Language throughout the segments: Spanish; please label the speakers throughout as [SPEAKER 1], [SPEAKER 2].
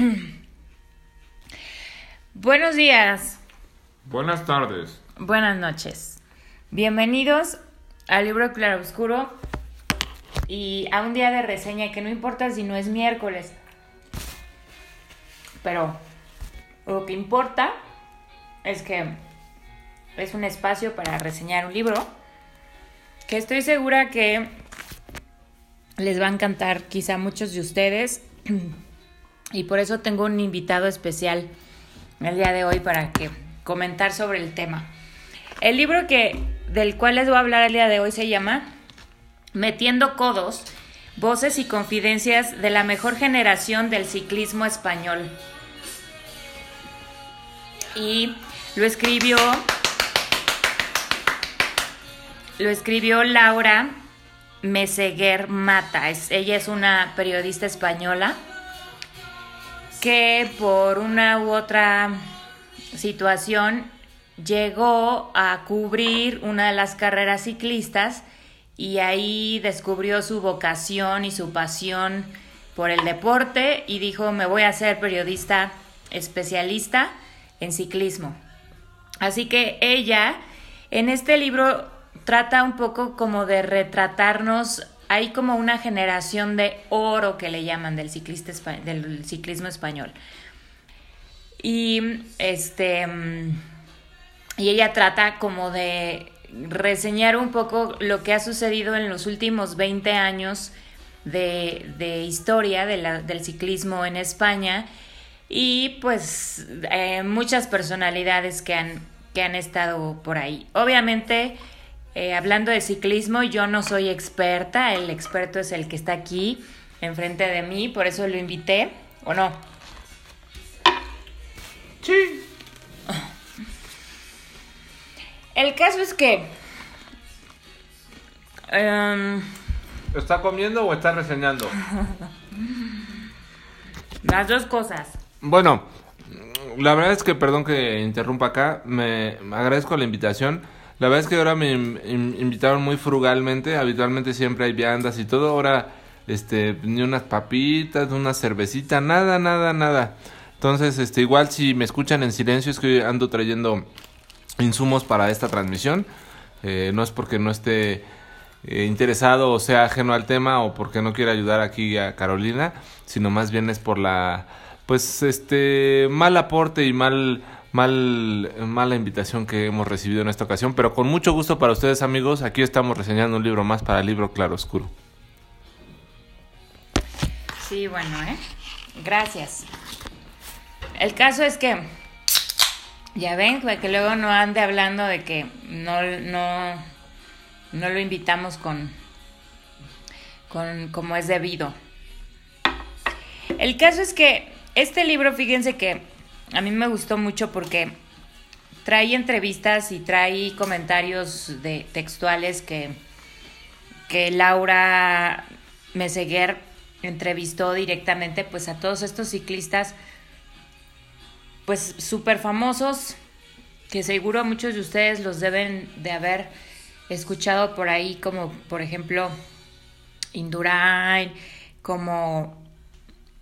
[SPEAKER 1] Buenos días.
[SPEAKER 2] Buenas tardes.
[SPEAKER 1] Buenas noches. Bienvenidos al libro Claroscuro y a un día de reseña que no importa si no es miércoles. Pero lo que importa es que es un espacio para reseñar un libro que estoy segura que les va a encantar quizá a muchos de ustedes y por eso tengo un invitado especial el día de hoy para que comentar sobre el tema. El libro que del cual les voy a hablar el día de hoy se llama Metiendo codos, voces y confidencias de la mejor generación del ciclismo español. Y lo escribió lo escribió Laura Meseguer Mata. Es, ella es una periodista española que por una u otra situación llegó a cubrir una de las carreras ciclistas y ahí descubrió su vocación y su pasión por el deporte y dijo me voy a ser periodista especialista en ciclismo. Así que ella en este libro trata un poco como de retratarnos, hay como una generación de oro que le llaman del, ciclismo español. Y este y ella trata como de reseñar un poco lo que ha sucedido en los últimos 20 años de, historia del ciclismo en España y pues eh, muchas personalidades que han, que han estado por ahí. Obviamente eh, hablando de ciclismo, yo no soy experta, el experto es el que está aquí enfrente de mí, por eso lo invité, ¿o no?
[SPEAKER 2] Sí.
[SPEAKER 1] El caso es que... Em,
[SPEAKER 2] ¿Está comiendo o está reseñando?
[SPEAKER 1] Las dos cosas.
[SPEAKER 2] Bueno, la verdad es que, perdón que interrumpa acá, me agradezco la invitación. La verdad es que ahora me invitaron muy frugalmente. Habitualmente siempre hay viandas y todo. Ahora, este, ni unas papitas, una cervecita, nada, nada, nada. Entonces, este, igual si me escuchan en silencio es que ando trayendo insumos para esta transmisión. Eh, no es porque no esté eh, interesado o sea ajeno al tema o porque no quiera ayudar aquí a Carolina, sino más bien es por la, pues, este, mal aporte y mal mal, mala invitación que hemos recibido en esta ocasión, pero con mucho gusto para ustedes amigos, aquí estamos reseñando un libro más para el libro Claro Oscuro.
[SPEAKER 1] Sí, bueno, ¿eh? Gracias. El caso es que, ya ven, que luego no ande hablando de que no, no, no lo invitamos con, con como es debido. El caso es que este libro, fíjense que a mí me gustó mucho porque trae entrevistas y trae comentarios de textuales que, que Laura Meseguer entrevistó directamente pues a todos estos ciclistas pues súper famosos que seguro muchos de ustedes los deben de haber escuchado por ahí como por ejemplo Indurain como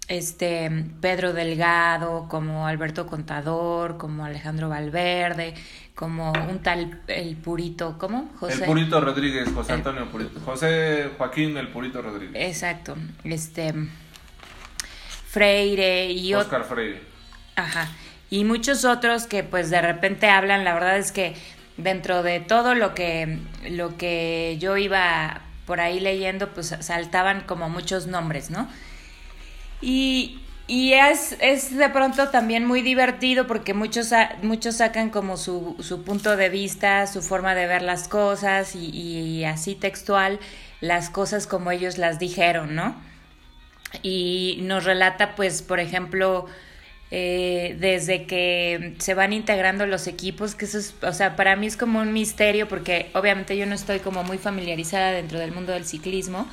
[SPEAKER 1] este Pedro Delgado, como Alberto Contador, como Alejandro Valverde, como un tal el Purito, ¿cómo?
[SPEAKER 2] José. El Purito Rodríguez, José Antonio Purito, José Joaquín el Purito Rodríguez.
[SPEAKER 1] Exacto, este Freire y
[SPEAKER 2] Oscar Freire.
[SPEAKER 1] Ajá. Y muchos otros que pues de repente hablan, la verdad es que dentro de todo lo que lo que yo iba por ahí leyendo, pues saltaban como muchos nombres, ¿no? Y, y es, es de pronto también muy divertido porque muchos, muchos sacan como su, su punto de vista, su forma de ver las cosas y, y así textual las cosas como ellos las dijeron, ¿no? Y nos relata, pues, por ejemplo, eh, desde que se van integrando los equipos, que eso es, o sea, para mí es como un misterio porque obviamente yo no estoy como muy familiarizada dentro del mundo del ciclismo,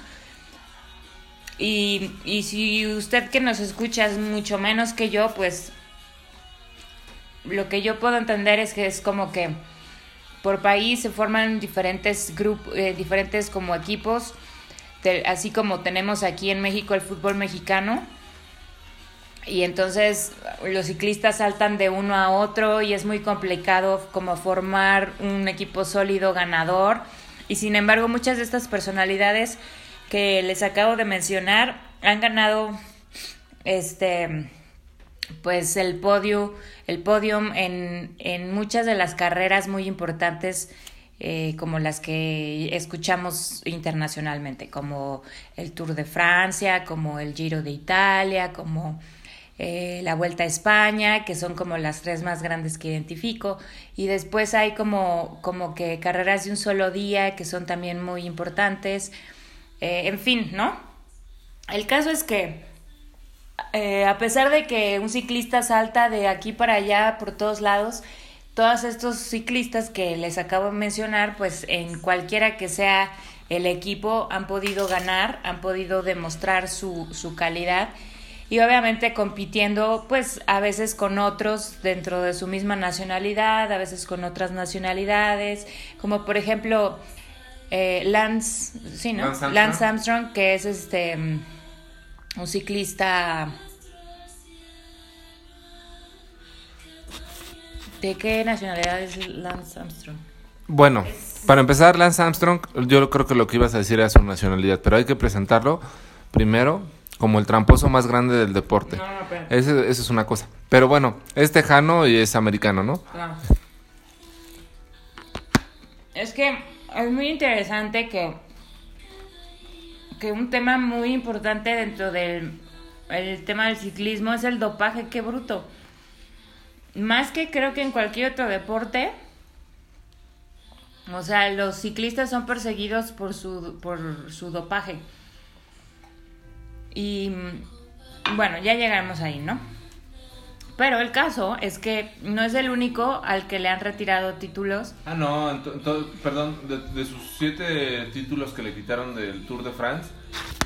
[SPEAKER 1] y, y si usted que nos escucha es mucho menos que yo, pues lo que yo puedo entender es que es como que por país se forman diferentes grupos, eh, diferentes como equipos, así como tenemos aquí en México el fútbol mexicano. y entonces los ciclistas saltan de uno a otro y es muy complicado como formar un equipo sólido ganador. Y sin embargo, muchas de estas personalidades que les acabo de mencionar han ganado este pues el podio, el podium en, en muchas de las carreras muy importantes eh, como las que escuchamos internacionalmente, como el Tour de Francia, como el Giro de Italia, como eh, la Vuelta a España, que son como las tres más grandes que identifico. Y después hay como, como que carreras de un solo día, que son también muy importantes. Eh, en fin, ¿no? El caso es que eh, a pesar de que un ciclista salta de aquí para allá por todos lados, todos estos ciclistas que les acabo de mencionar, pues en cualquiera que sea el equipo han podido ganar, han podido demostrar su, su calidad y obviamente compitiendo pues a veces con otros dentro de su misma nacionalidad, a veces con otras nacionalidades, como por ejemplo eh, Lance, sí, ¿no? Lance Armstrong. que es este mm, un ciclista ¿De qué nacionalidad es Lance Armstrong?
[SPEAKER 2] Bueno, para empezar, Lance Armstrong, yo creo que lo que ibas a decir era su nacionalidad, pero hay que presentarlo primero como el tramposo más grande del deporte. No, no, Eso es una cosa. Pero bueno, es tejano y es americano, ¿no? Claro.
[SPEAKER 1] Es que es muy interesante que, que un tema muy importante dentro del el tema del ciclismo es el dopaje, qué bruto. Más que creo que en cualquier otro deporte, o sea, los ciclistas son perseguidos por su, por su dopaje. Y bueno, ya llegamos ahí, ¿no? Pero el caso es que no es el único al que le han retirado títulos.
[SPEAKER 2] Ah, no, perdón, de, sus siete títulos que le quitaron del Tour de France,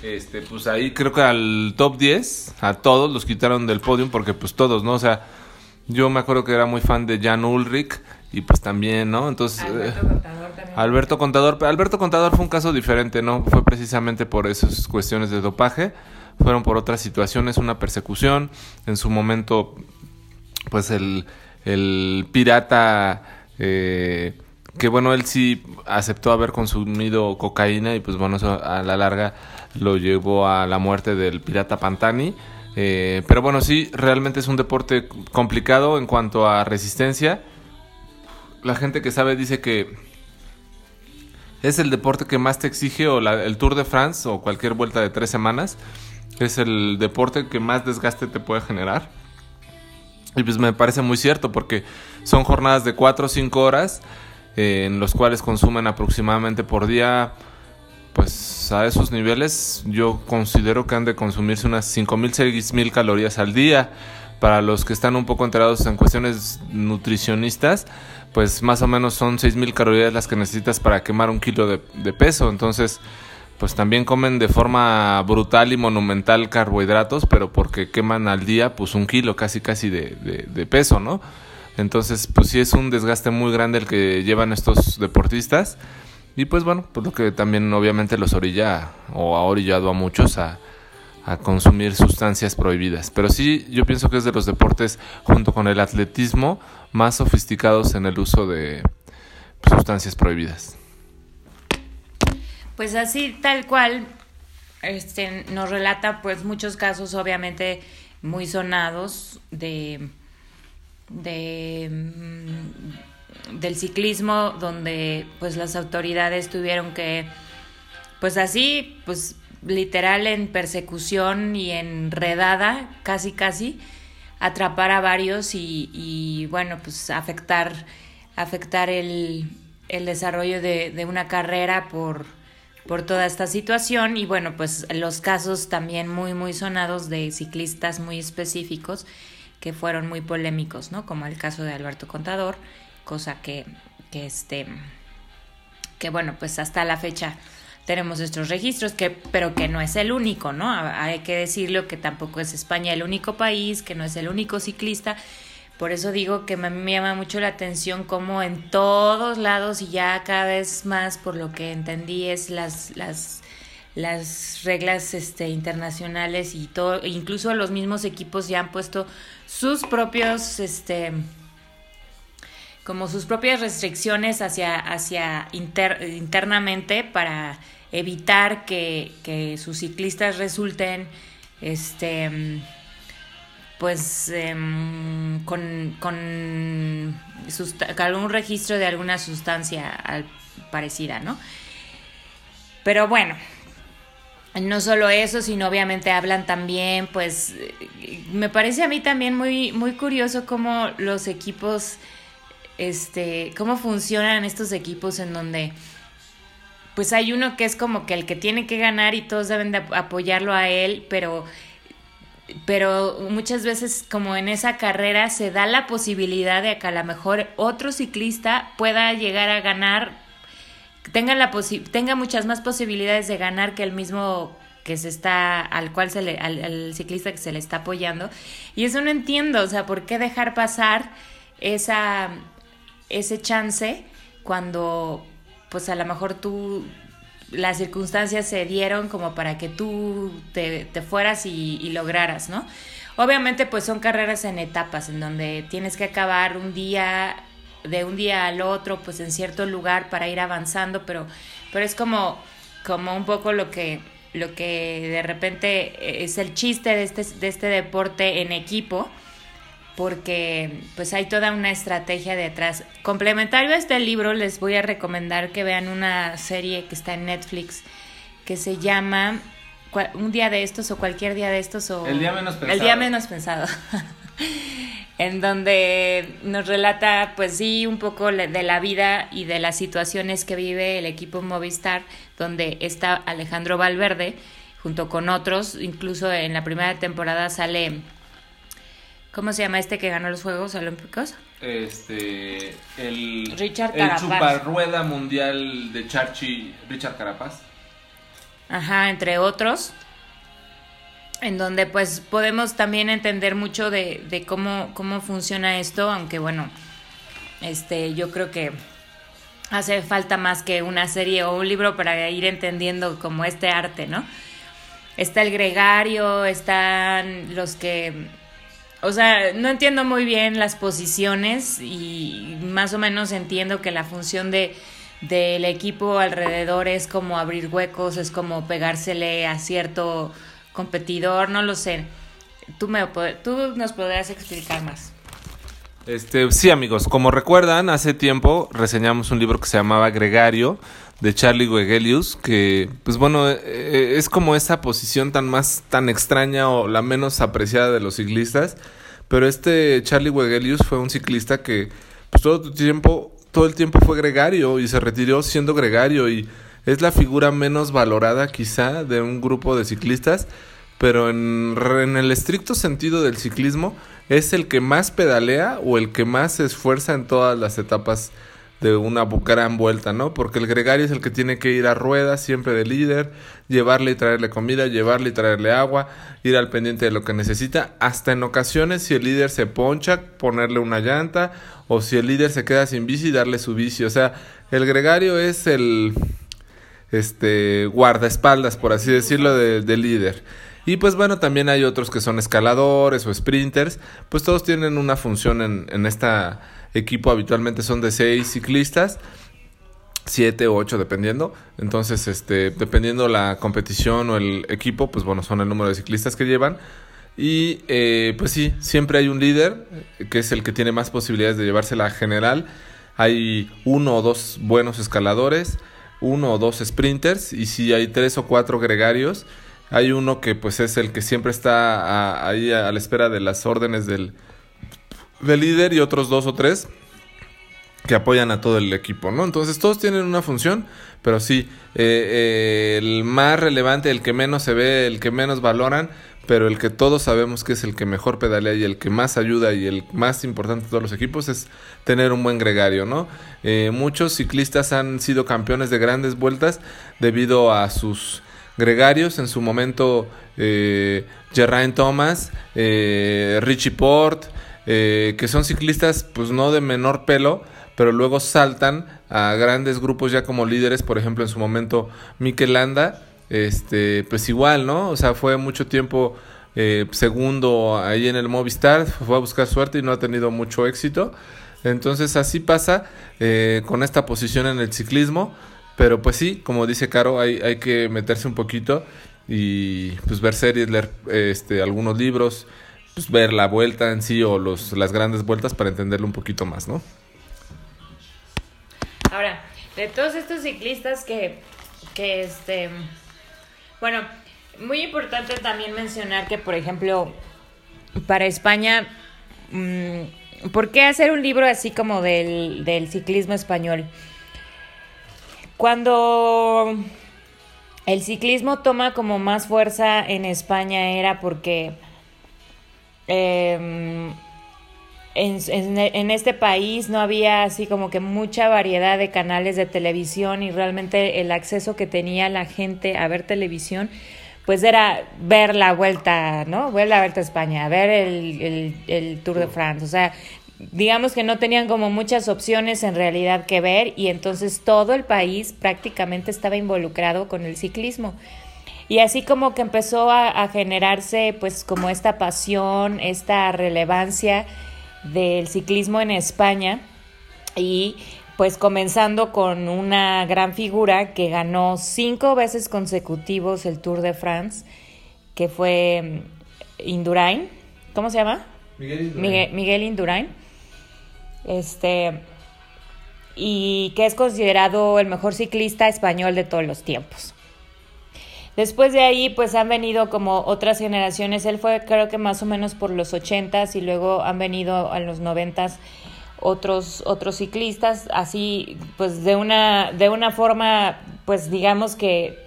[SPEAKER 2] este, pues ahí creo que al top 10, a todos los quitaron del podium porque pues todos, ¿no? O sea, yo me acuerdo que era muy fan de Jan Ulrich y pues también, ¿no? Entonces... Alberto eh, Contador también. Alberto Contador, Alberto Contador fue un caso diferente, ¿no? Fue precisamente por esas cuestiones de dopaje fueron por otras situaciones, una persecución, en su momento, pues el, el pirata, eh, que bueno, él sí aceptó haber consumido cocaína y pues bueno, eso a la larga lo llevó a la muerte del pirata Pantani. Eh, pero bueno, sí, realmente es un deporte complicado en cuanto a resistencia. La gente que sabe dice que es el deporte que más te exige o el Tour de France o cualquier vuelta de tres semanas es el deporte que más desgaste te puede generar. Pues me parece muy cierto porque son jornadas de 4 o 5 horas eh, en los cuales consumen aproximadamente por día, pues a esos niveles yo considero que han de consumirse unas 5.000, 6.000 calorías al día. Para los que están un poco enterados en cuestiones nutricionistas, pues más o menos son 6.000 calorías las que necesitas para quemar un kilo de, de peso. Entonces, pues también comen de forma brutal y monumental carbohidratos, pero porque queman al día pues un kilo casi casi de, de, peso, ¿no? Entonces pues sí es un desgaste muy grande el que llevan estos deportistas y pues bueno, pues lo que también obviamente los orilla o ha orillado a muchos a, a consumir sustancias prohibidas. Pero sí yo pienso que es de los deportes junto con el atletismo más sofisticados en el uso de sustancias prohibidas.
[SPEAKER 1] Pues así, tal cual, este, nos relata pues muchos casos obviamente muy sonados de, de mm, del ciclismo donde pues las autoridades tuvieron que pues así pues literal en persecución y enredada casi casi atrapar a varios y, y bueno pues afectar afectar el, el desarrollo de, de una carrera por por toda esta situación y bueno, pues los casos también muy, muy sonados de ciclistas muy específicos que fueron muy polémicos, ¿no? Como el caso de Alberto Contador, cosa que, que este, que bueno, pues hasta la fecha tenemos estos registros, que, pero que no es el único, ¿no? Hay que decirlo que tampoco es España el único país, que no es el único ciclista por eso digo que me llama mucho la atención cómo en todos lados y ya cada vez más por lo que entendí es las, las, las reglas este, internacionales y todo, incluso los mismos equipos ya han puesto sus propios, este, como sus propias restricciones hacia, hacia internamente para evitar que, que, sus ciclistas resulten, este, pues, em, con, con, algún registro de alguna sustancia parecida, ¿no? Pero bueno, no solo eso, sino obviamente hablan también, pues me parece a mí también muy, muy curioso cómo los equipos, este, cómo funcionan estos equipos en donde pues hay uno que es como que el que tiene que ganar y todos deben de apoyarlo a él, pero pero muchas veces como en esa carrera se da la posibilidad de que a lo mejor otro ciclista pueda llegar a ganar tenga, la tenga muchas más posibilidades de ganar que el mismo que se está, al cual se le, al, ciclista que se le está apoyando. Y eso no entiendo, o sea, ¿por qué dejar pasar esa, ese chance cuando, pues a lo mejor tú, las circunstancias se dieron como para que tú te, fueras y, y lograras, ¿no? Obviamente, pues son carreras en etapas, en donde tienes que acabar un día de un día al otro, pues en cierto lugar para ir avanzando, pero, pero es como, como un poco lo que, lo que de repente es el chiste de este, de este deporte en equipo, porque pues hay toda una estrategia detrás. Complementario a este libro, les voy a recomendar que vean una serie que está en Netflix que se llama Un día de estos o cualquier día de estos o...
[SPEAKER 2] El día menos pensado.
[SPEAKER 1] El día menos pensado. en donde nos relata, pues sí, un poco de la vida y de las situaciones que vive el equipo Movistar, donde está Alejandro Valverde, junto con otros, incluso en la primera temporada sale, ¿cómo se llama este que ganó los Juegos Olímpicos?
[SPEAKER 2] Este, el,
[SPEAKER 1] Richard
[SPEAKER 2] el chuparrueda mundial de Charchi, Richard Carapaz.
[SPEAKER 1] Ajá, entre otros en donde pues podemos también entender mucho de, de, cómo, cómo funciona esto, aunque bueno, este, yo creo que hace falta más que una serie o un libro para ir entendiendo como este arte, ¿no? Está el gregario, están los que, o sea, no entiendo muy bien las posiciones y más o menos entiendo que la función de del equipo alrededor es como abrir huecos, es como pegársele a cierto competidor, no lo sé. Tú, me, tú nos podrás explicar más.
[SPEAKER 2] Este, sí, amigos, como recuerdan, hace tiempo reseñamos un libro que se llamaba Gregario de Charlie Wegelius, que pues bueno, eh, eh, es como esa posición tan más tan extraña o la menos apreciada de los ciclistas, pero este Charlie Wegelius fue un ciclista que pues todo el tiempo todo el tiempo fue gregario y se retiró siendo gregario y es la figura menos valorada quizá de un grupo de ciclistas, pero en, en, el estricto sentido del ciclismo es el que más pedalea o el que más se esfuerza en todas las etapas de una gran vuelta, ¿no? Porque el gregario es el que tiene que ir a ruedas siempre de líder, llevarle y traerle comida, llevarle y traerle agua, ir al pendiente de lo que necesita, hasta en ocasiones si el líder se poncha, ponerle una llanta, o si el líder se queda sin bici, darle su bici, o sea, el gregario es el este guardaespaldas, por así decirlo, de, líder. Y pues bueno, también hay otros que son escaladores o sprinters, pues todos tienen una función en, en este equipo, habitualmente son de seis ciclistas, siete o ocho dependiendo, entonces este, dependiendo la competición o el equipo, pues bueno, son el número de ciclistas que llevan. Y eh, pues sí, siempre hay un líder, que es el que tiene más posibilidades de llevarse la general. Hay uno o dos buenos escaladores, uno o dos sprinters y si hay tres o cuatro gregarios, hay uno que pues es el que siempre está ahí a, la espera de las órdenes del, líder y otros dos o tres que apoyan a todo el equipo, ¿no? Entonces todos tienen una función, pero sí, eh, eh, el más relevante, el que menos se ve, el que menos valoran, pero el que todos sabemos que es el que mejor pedalea y el que más ayuda y el más importante de todos los equipos es tener un buen gregario, ¿no? Eh, muchos ciclistas han sido campeones de grandes vueltas debido a sus gregarios, en su momento eh, Geraint Thomas, eh, Richie Port, eh, que son ciclistas pues no de menor pelo, pero luego saltan a grandes grupos ya como líderes, por ejemplo en su momento Mikel Landa, este, pues igual, ¿no? O sea, fue mucho tiempo eh, segundo ahí en el Movistar, fue a buscar suerte y no ha tenido mucho éxito. Entonces así pasa eh, con esta posición en el ciclismo. Pero pues sí, como dice Caro, hay, hay que meterse un poquito y pues ver series, leer este, algunos libros, pues ver la vuelta en sí o los, las grandes vueltas para entenderlo un poquito más, ¿no?
[SPEAKER 1] Ahora, de todos estos ciclistas que, que este, bueno, muy importante también mencionar que, por ejemplo, para España, mm, ¿por qué hacer un libro así como del, del ciclismo español? Cuando el ciclismo toma como más fuerza en España era porque em, en, este país no había así como que mucha variedad de canales de televisión y realmente el acceso que tenía la gente a ver televisión pues era ver la vuelta, ¿no? Ver la vuelta a España, ver el, el Tour de France, o sea, digamos que no tenían como muchas opciones en realidad que ver y entonces todo el país prácticamente estaba involucrado con el ciclismo. Y así como que empezó a, generarse pues como esta pasión, esta relevancia del ciclismo en España y pues comenzando con una gran figura que ganó cinco veces consecutivos el Tour de France, que fue mm, Indurain, ¿cómo se llama?
[SPEAKER 2] Miguel Indurain.
[SPEAKER 1] Miguel Indurain este, y que es considerado el mejor ciclista español de todos los tiempos. Después de ahí, pues han venido como otras generaciones. Él fue, creo que más o menos por los ochentas y luego han venido a los noventas otros otros ciclistas. Así, pues de una de una forma, pues digamos que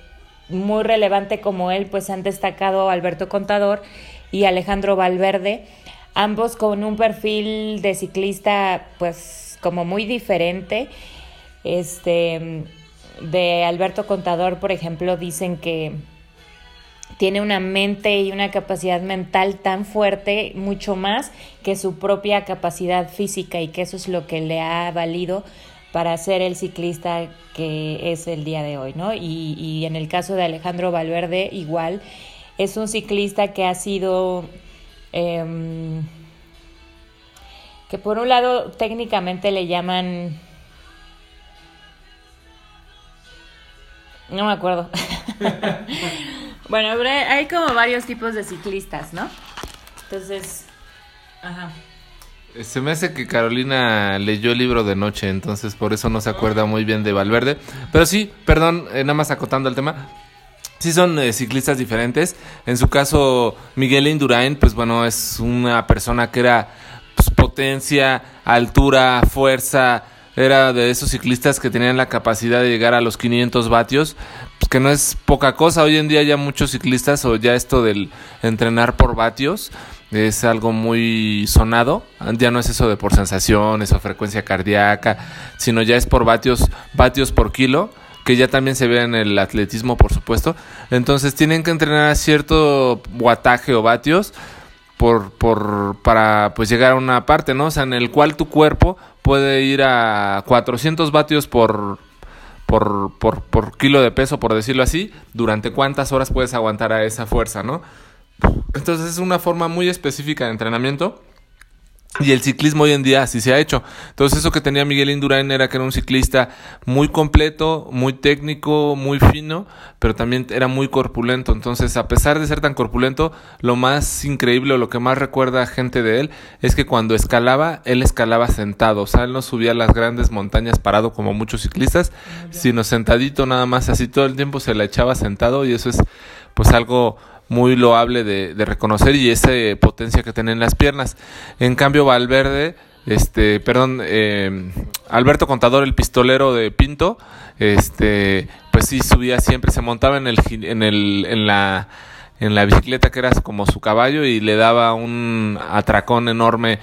[SPEAKER 1] muy relevante como él, pues han destacado Alberto Contador y Alejandro Valverde ambos con un perfil de ciclista pues como muy diferente. Este de Alberto Contador, por ejemplo, dicen que tiene una mente y una capacidad mental tan fuerte, mucho más que su propia capacidad física y que eso es lo que le ha valido para ser el ciclista que es el día de hoy, ¿no? Y, y en el caso de Alejandro Valverde, igual, es un ciclista que ha sido Em, que por un lado técnicamente le llaman... No me acuerdo. bueno, hay como varios tipos de ciclistas, ¿no? Entonces, ajá.
[SPEAKER 2] Se me hace que Carolina leyó el libro de noche, entonces por eso no se acuerda muy bien de Valverde. Pero sí, perdón, eh, nada más acotando el tema, sí son eh, ciclistas diferentes. En su caso, Miguel Indurain, pues bueno, es una persona que era pues, potencia, altura, fuerza. Era de esos ciclistas que tenían la capacidad de llegar a los 500 vatios, pues que no es poca cosa. Hoy en día ya muchos ciclistas, o ya esto del entrenar por vatios, es algo muy sonado. Ya no es eso de por sensaciones o frecuencia cardíaca, sino ya es por vatios, vatios por kilo que ya también se ve en el atletismo, por supuesto. Entonces tienen que entrenar a cierto guataje o vatios por, por, para pues llegar a una parte, ¿no? O sea, en el cual tu cuerpo puede ir a 400 vatios por, por, por, por kilo de peso, por decirlo así, durante cuántas horas puedes aguantar a esa fuerza, ¿no? Entonces es una forma muy específica de entrenamiento y el ciclismo hoy en día así se ha hecho. Entonces eso que tenía Miguel Indurain era que era un ciclista muy completo, muy técnico, muy fino, pero también era muy corpulento. Entonces a pesar de ser tan corpulento, lo más increíble o lo que más recuerda a gente de él es que cuando escalaba, él escalaba sentado. O sea, él no subía las grandes montañas parado como muchos ciclistas, sino sentadito nada más, así todo el tiempo se la echaba sentado y eso es pues algo muy loable de, reconocer y esa potencia que tiene en las piernas. En cambio, Valverde, este, perdón, eh, Alberto Contador, el pistolero de Pinto, este, pues sí subía siempre, se montaba en el, en el, en la, en la bicicleta que era como su caballo y le daba un atracón enorme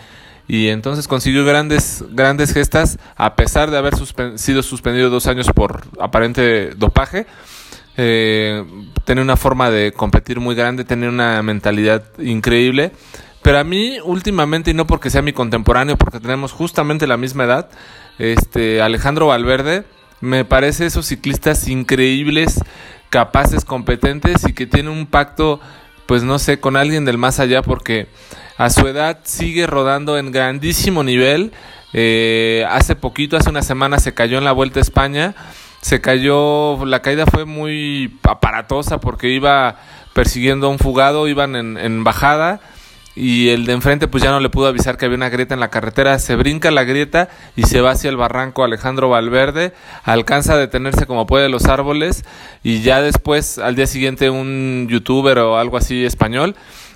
[SPEAKER 2] y entonces consiguió grandes grandes gestas a pesar de haber sido suspendido dos años por aparente dopaje eh, tener una forma de competir muy grande, tener una mentalidad increíble. Pero a mí últimamente, y no porque sea mi contemporáneo, porque tenemos justamente la misma edad, este Alejandro Valverde, me parece esos ciclistas increíbles capaces, competentes y que tiene un pacto, pues no sé, con alguien del más allá porque a su edad sigue rodando en grandísimo nivel. Eh, hace poquito, hace una semana se cayó en la Vuelta a España. Se cayó, la caída fue muy aparatosa porque iba persiguiendo a un fugado, iban en, en bajada y el de enfrente pues ya no le pudo avisar que había una grieta en la carretera, se brinca la grieta y se va hacia el barranco Alejandro Valverde, alcanza a detenerse como puede los árboles y ya después al día siguiente un youtuber o algo así español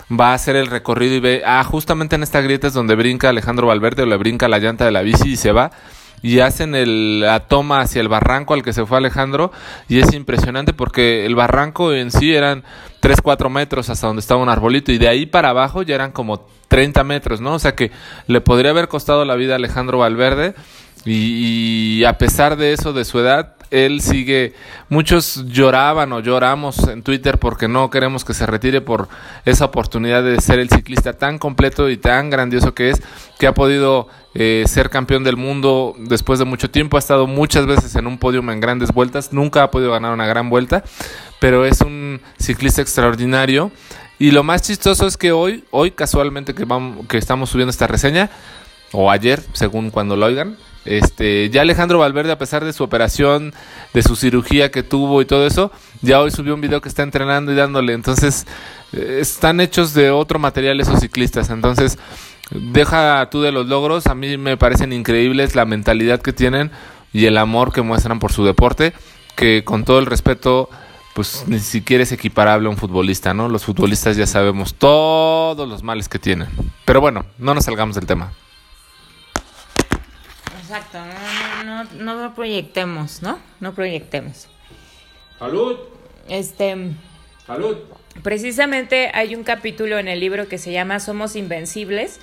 [SPEAKER 2] va a hacer el recorrido y ve, ah, justamente en esta grieta es donde brinca Alejandro Valverde o le brinca la llanta de la bici y se va y hacen el, la toma hacia el barranco al que se fue Alejandro y es impresionante porque el barranco en sí eran 3, 4 metros hasta donde estaba un arbolito y de ahí para abajo ya eran como 30 metros, ¿no? O sea que le podría haber costado la vida a Alejandro Valverde y, y a pesar de eso, de su edad, él sigue, muchos lloraban o lloramos en Twitter porque no queremos que se retire por esa oportunidad de ser el ciclista tan completo y tan grandioso que es, que ha podido eh, ser campeón del mundo después de mucho tiempo, ha estado muchas veces en un podio en grandes vueltas, nunca ha podido ganar una gran vuelta, pero es un ciclista extraordinario. Y lo más chistoso es que hoy, hoy casualmente que, vamos, que estamos subiendo esta reseña, o ayer, según cuando lo oigan, este, ya Alejandro Valverde, a pesar de su operación, de su cirugía que tuvo y todo eso, ya hoy subió un video que está entrenando y dándole. Entonces, eh, están hechos de otro material esos ciclistas. Entonces, deja tú de los logros. A mí me parecen increíbles la mentalidad que tienen y el amor que muestran por su deporte, que con todo el respeto, pues ni siquiera es equiparable a un futbolista, ¿no? Los futbolistas ya sabemos todos los males que tienen. Pero bueno, no nos salgamos del tema.
[SPEAKER 1] Exacto, no, no, no, no proyectemos, ¿no? No proyectemos.
[SPEAKER 2] Salud.
[SPEAKER 1] Este.
[SPEAKER 2] Salud.
[SPEAKER 1] Precisamente hay un capítulo en el libro que se llama Somos Invencibles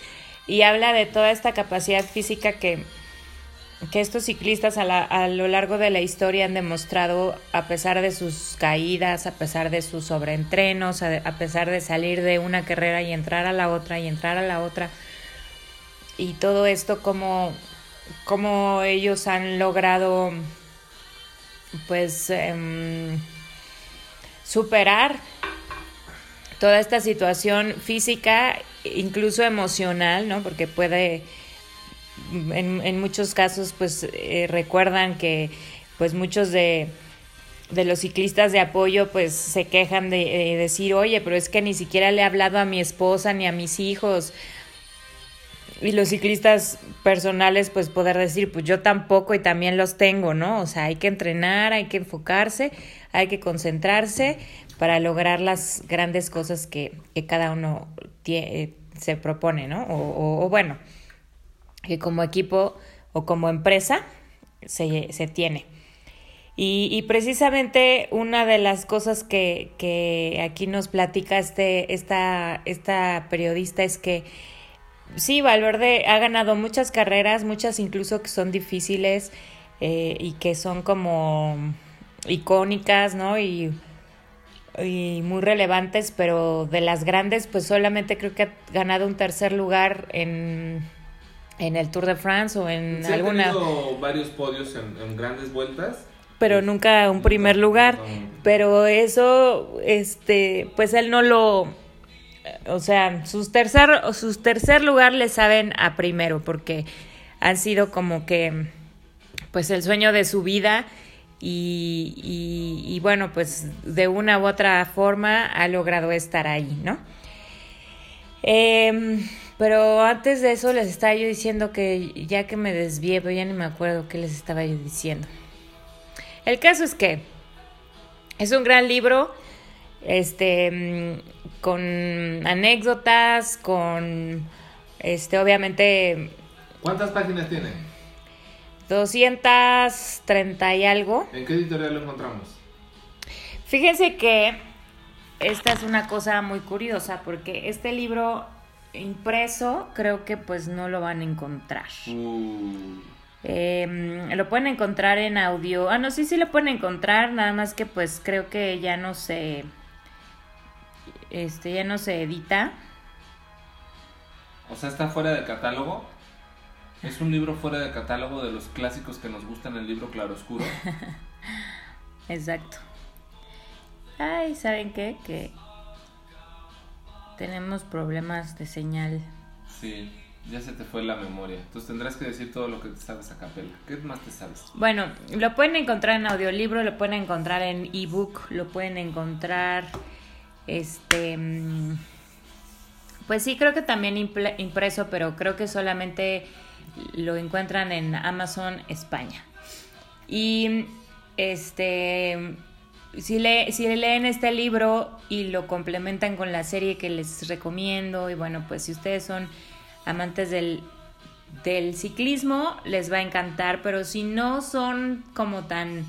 [SPEAKER 1] y habla de toda esta capacidad física que, que estos ciclistas a, la, a, lo largo de la historia han demostrado a pesar de sus caídas, a pesar de sus sobreentrenos, a, a pesar de salir de una carrera y entrar a la otra y entrar a la otra. Y todo esto como cómo ellos han logrado pues eh, superar toda esta situación física, incluso emocional, ¿no? Porque puede, en, muchos casos, pues eh, recuerdan que pues muchos de, de, los ciclistas de apoyo pues se quejan de, de decir, oye, pero es que ni siquiera le he hablado a mi esposa ni a mis hijos, y los ciclistas personales pues poder decir pues yo tampoco y también los tengo, ¿no? O sea, hay que entrenar, hay que enfocarse, hay que concentrarse para lograr las grandes cosas que, que cada uno tiene, se propone, ¿no? O, bueno, que como equipo o como empresa se, se tiene. Y, y, precisamente una de las cosas que, que aquí nos platica este, esta, esta periodista es que sí, Valverde ha ganado muchas carreras, muchas incluso que son difíciles eh, y que son como icónicas, ¿no? Y, y, muy relevantes, pero de las grandes, pues solamente creo que ha ganado un tercer lugar en, en el Tour de France o en
[SPEAKER 2] sí,
[SPEAKER 1] alguna...
[SPEAKER 2] Ha tenido varios podios en, en grandes vueltas
[SPEAKER 1] pero nunca un primer lugar. Pero eso, este, pues él no lo, o sea, sus tercer, sus tercer lugar le saben a primero, porque han sido como que, pues el sueño de su vida y, y, bueno, pues de una u otra forma ha logrado estar ahí, ¿no? Eh, pero antes de eso les estaba yo diciendo que ya que me desvié, pero ya ni me acuerdo qué les estaba yo diciendo. El caso es que es un gran libro, este, con anécdotas, con, este, obviamente...
[SPEAKER 2] ¿Cuántas páginas tiene?
[SPEAKER 1] 230 y algo.
[SPEAKER 2] ¿En qué editorial lo encontramos?
[SPEAKER 1] Fíjense que esta es una cosa muy curiosa porque este libro impreso creo que pues no lo van a encontrar.
[SPEAKER 2] Uh.
[SPEAKER 1] Eh, lo pueden encontrar en audio. Ah, no, sí, sí lo pueden encontrar, nada más que pues creo que ya no se... Este, ya no se edita.
[SPEAKER 2] O sea, está fuera de catálogo. Es un libro fuera de catálogo de los clásicos que nos gustan el libro claroscuro.
[SPEAKER 1] Exacto. Ay, ¿saben qué? Que tenemos problemas de señal.
[SPEAKER 2] Sí, ya se te fue la memoria. Entonces tendrás que decir todo lo que te sabes a capela. ¿Qué más te sabes?
[SPEAKER 1] Bueno, lo pueden encontrar en audiolibro, lo pueden encontrar en ebook, lo pueden encontrar este mm, pues sí, creo que también impreso, pero creo que solamente lo encuentran en Amazon España. Y este si, le, si leen este libro y lo complementan con la serie que les recomiendo, y bueno, pues si ustedes son amantes del, del ciclismo, les va a encantar, pero si no son como tan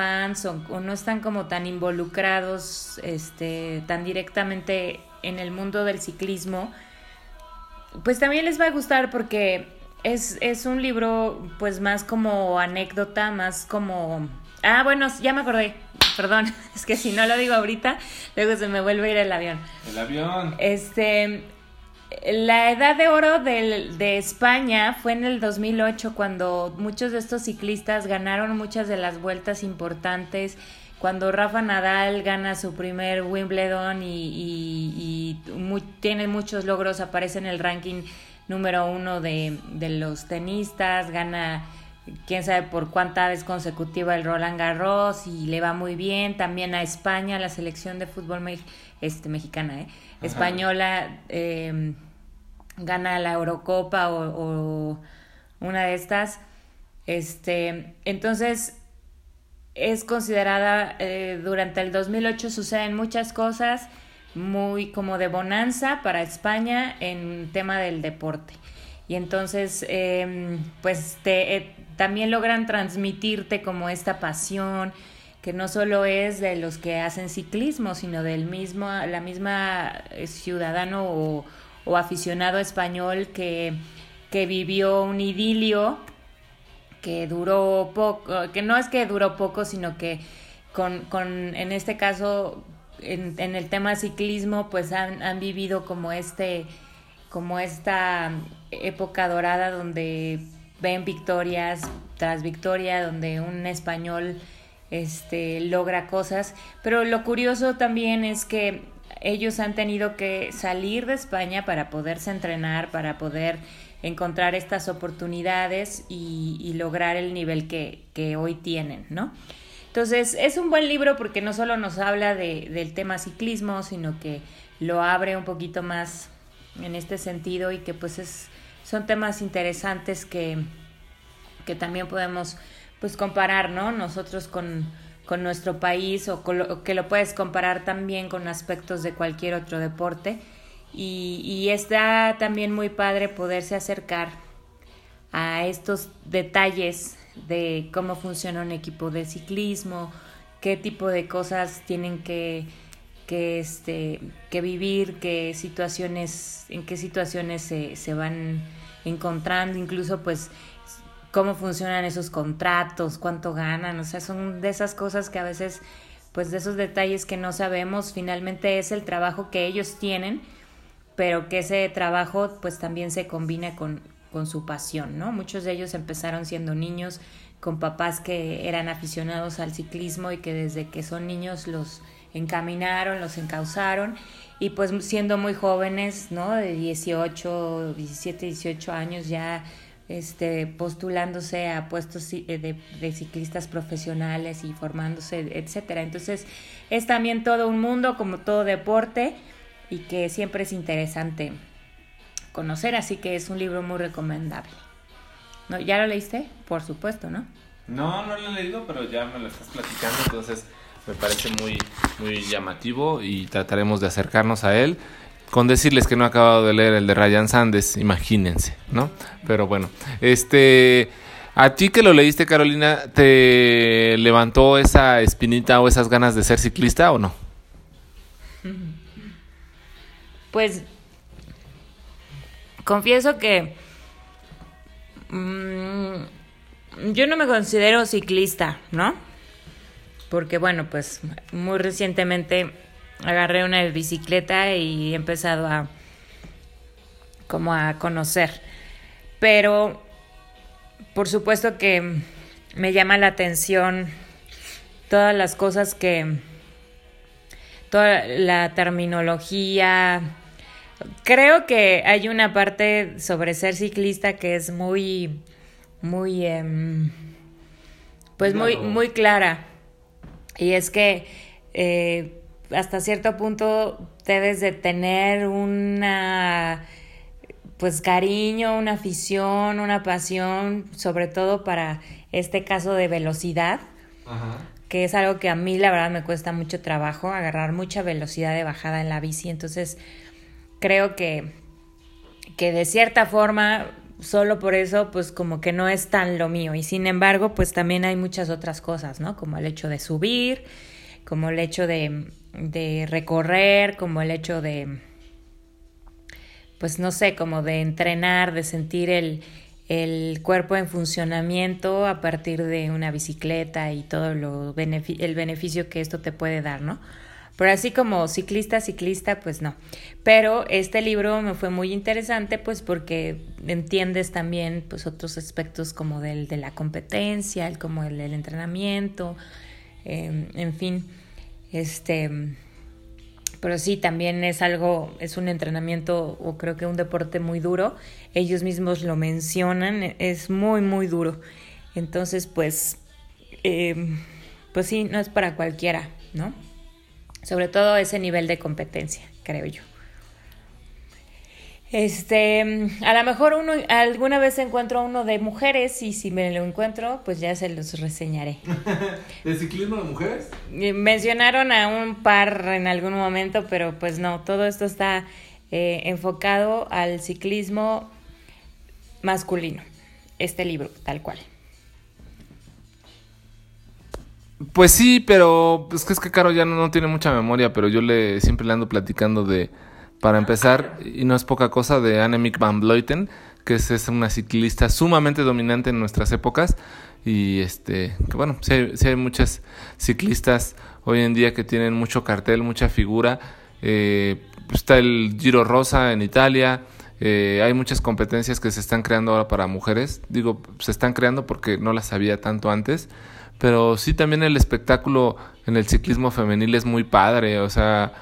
[SPEAKER 1] fans o, o, no están como tan involucrados este, tan directamente en el mundo del ciclismo, pues también les va a gustar porque es, es un libro pues más como anécdota, más como... Ah, bueno, ya me acordé, perdón, es que si no lo digo ahorita, luego se me vuelve a ir el avión.
[SPEAKER 2] El avión.
[SPEAKER 1] Este, la edad de oro de, de, España fue en el 2008 cuando muchos de estos ciclistas ganaron muchas de las vueltas importantes. Cuando Rafa Nadal gana su primer Wimbledon y, tiene muchos logros, aparece en el ranking número uno de, de los tenistas, gana quién sabe por cuánta vez consecutiva el Roland Garros y le va muy bien. También a España, la selección de fútbol este, mexicana, ¿eh? española, em, gana la Eurocopa o, una de estas. Este, entonces, es considerada, eh, durante el 2008 suceden muchas cosas muy como de bonanza para España en tema del deporte. Y entonces, em, pues te, eh, también logran transmitirte como esta pasión, que no solo es de los que hacen ciclismo, sino del mismo, la misma eh, ciudadano o, aficionado español que, que vivió un idilio que duró poco, que no es que duró poco, sino que con, con en este caso, en, en el tema ciclismo, pues han, han vivido como este como esta época dorada donde ven victorias tras victoria, donde un español este, logra cosas. Pero lo curioso también es que ellos han tenido que salir de España para poderse entrenar, para poder encontrar estas oportunidades y, lograr el nivel que, que, hoy tienen, ¿no? Entonces, es un buen libro porque no solo nos habla de, del tema ciclismo, sino que lo abre un poquito más en este sentido y que pues es, son temas interesantes que, que también podemos pues comparar, ¿no? Nosotros con, con nuestro país o que lo puedes comparar también con aspectos de cualquier otro deporte. Y, y está también muy padre poderse acercar a estos detalles de cómo funciona un equipo de ciclismo, qué tipo de cosas tienen que que, este, que vivir, qué situaciones, en qué situaciones se, se van encontrando, incluso pues cómo funcionan esos contratos, cuánto ganan, o sea, son de esas cosas que a veces, pues de esos detalles que no sabemos, finalmente es el trabajo que ellos tienen, pero que ese trabajo pues también se combina con, con su pasión, ¿no? Muchos de ellos empezaron siendo niños con papás que eran aficionados al ciclismo y que desde que son niños los encaminaron, los encauzaron y pues siendo muy jóvenes, ¿no? De 18, 17, 18 años ya este, postulándose a puestos de, de, ciclistas profesionales y formándose, etcétera. Entonces es también todo un mundo como todo deporte y que siempre es interesante conocer, así que es un libro muy recomendable. ¿Ya lo leíste? Por supuesto, ¿no?
[SPEAKER 2] No, no lo he leído, pero ya me lo estás platicando, entonces me parece muy, muy llamativo y trataremos de acercarnos a él. Con decirles que no he acabado de leer el de Ryan Sandes, imagínense, ¿no? Pero bueno, este... ¿A ti que lo leíste, Carolina, te levantó esa espinita o esas ganas de ser ciclista o no?
[SPEAKER 1] Pues confieso que mm, yo no me considero ciclista, ¿no? Porque bueno, pues muy recientemente agarré una bicicleta y he empezado a como a conocer. Pero por supuesto que me llama la atención todas las cosas que toda la terminología. Creo que hay una parte sobre ser ciclista que es muy, muy, em, pues muy, muy clara. Y es que eh, hasta cierto punto debes de tener una pues cariño, una afición, una pasión, sobre todo para este caso de velocidad, que es algo que a mí la verdad me cuesta mucho trabajo, agarrar mucha velocidad de bajada en la bici, entonces creo que, que de cierta forma, solo por eso, pues como que no es tan lo mío, y sin embargo, pues también hay muchas otras cosas, ¿no? Como el hecho de subir, como el hecho de, de recorrer, como el hecho de pues no sé, como de entrenar, de sentir el, el cuerpo en funcionamiento a partir de una bicicleta y todo lo el beneficio que esto te puede dar, ¿no? Pero así como ciclista, ciclista, pues no. Pero este libro me fue muy interesante, pues porque entiendes también pues otros aspectos como del de la competencia, el, como el del entrenamiento, em, en fin, este pero sí, también es algo, es un entrenamiento o creo que un deporte muy duro. Ellos mismos lo mencionan, es muy, muy duro. Entonces, pues, eh, pues sí, no es para cualquiera, ¿no? Sobre todo ese nivel de competencia, creo yo. Este, a lo mejor uno, alguna vez encuentro uno de mujeres y si me lo encuentro, pues ya se los reseñaré.
[SPEAKER 2] ¿De ciclismo de mujeres?
[SPEAKER 1] Mencionaron a un par en algún momento, pero pues no, todo esto está eh, enfocado al ciclismo masculino, este libro, tal cual.
[SPEAKER 2] Pues sí, pero es que es que Caro ya no, no tiene mucha memoria, pero yo le siempre le ando platicando de para empezar, y no es poca cosa, de Annemiek van Vleuten, que es, una ciclista sumamente dominante en nuestras épocas. Y este, que bueno, sí hay, muchas ciclistas hoy en día que tienen mucho cartel, mucha figura. Eh, está el Giro Rosa en Italia. Eh, hay muchas competencias que se están creando ahora para mujeres. Digo, se están creando porque no las había tanto antes. Pero sí también el espectáculo en el ciclismo femenil es muy padre. O sea,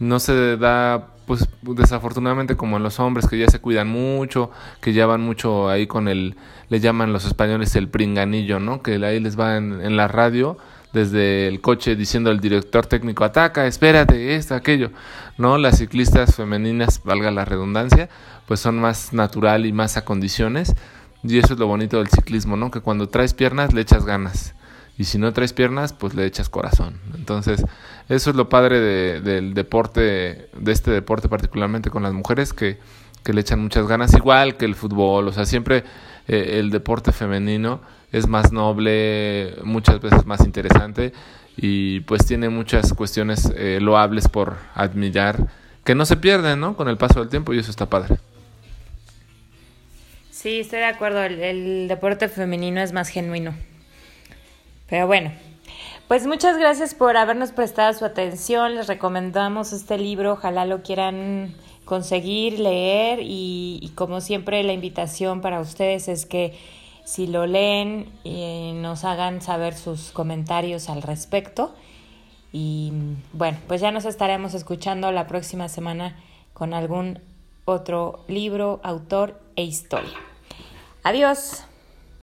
[SPEAKER 2] no se da pues desafortunadamente como en los hombres que ya se cuidan mucho, que ya van mucho ahí con el, le llaman los españoles el pringanillo, ¿no? Que ahí les va en, la radio desde el coche diciendo al director técnico ataca, espérate, esto, aquello, ¿no? Las ciclistas femeninas, valga la redundancia, pues son más natural y más a condiciones y eso es lo bonito del ciclismo, ¿no? Que cuando traes piernas le echas ganas y si no traes piernas, pues le echas corazón. Entonces, eso es lo padre de, del deporte, de este deporte particularmente con las mujeres, que, que, le echan muchas ganas, igual que el fútbol, o sea, siempre eh, el deporte femenino es más noble, muchas veces más interesante y pues tiene muchas cuestiones eh, loables por admirar, que no se pierden, ¿no? Con el paso del tiempo y eso está padre.
[SPEAKER 1] Sí, estoy de acuerdo, el deporte femenino es más genuino. Pero bueno, pues muchas gracias por habernos prestado su atención. Les recomendamos este libro, ojalá lo quieran conseguir, leer y, como siempre la invitación para ustedes es que si lo leen eh, nos hagan saber sus comentarios al respecto. Y bueno, pues ya nos estaremos escuchando la próxima semana con algún otro libro, autor e historia. Adiós.